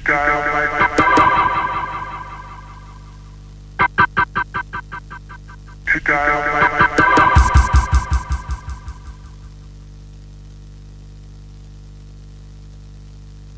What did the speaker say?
To dial my To dial my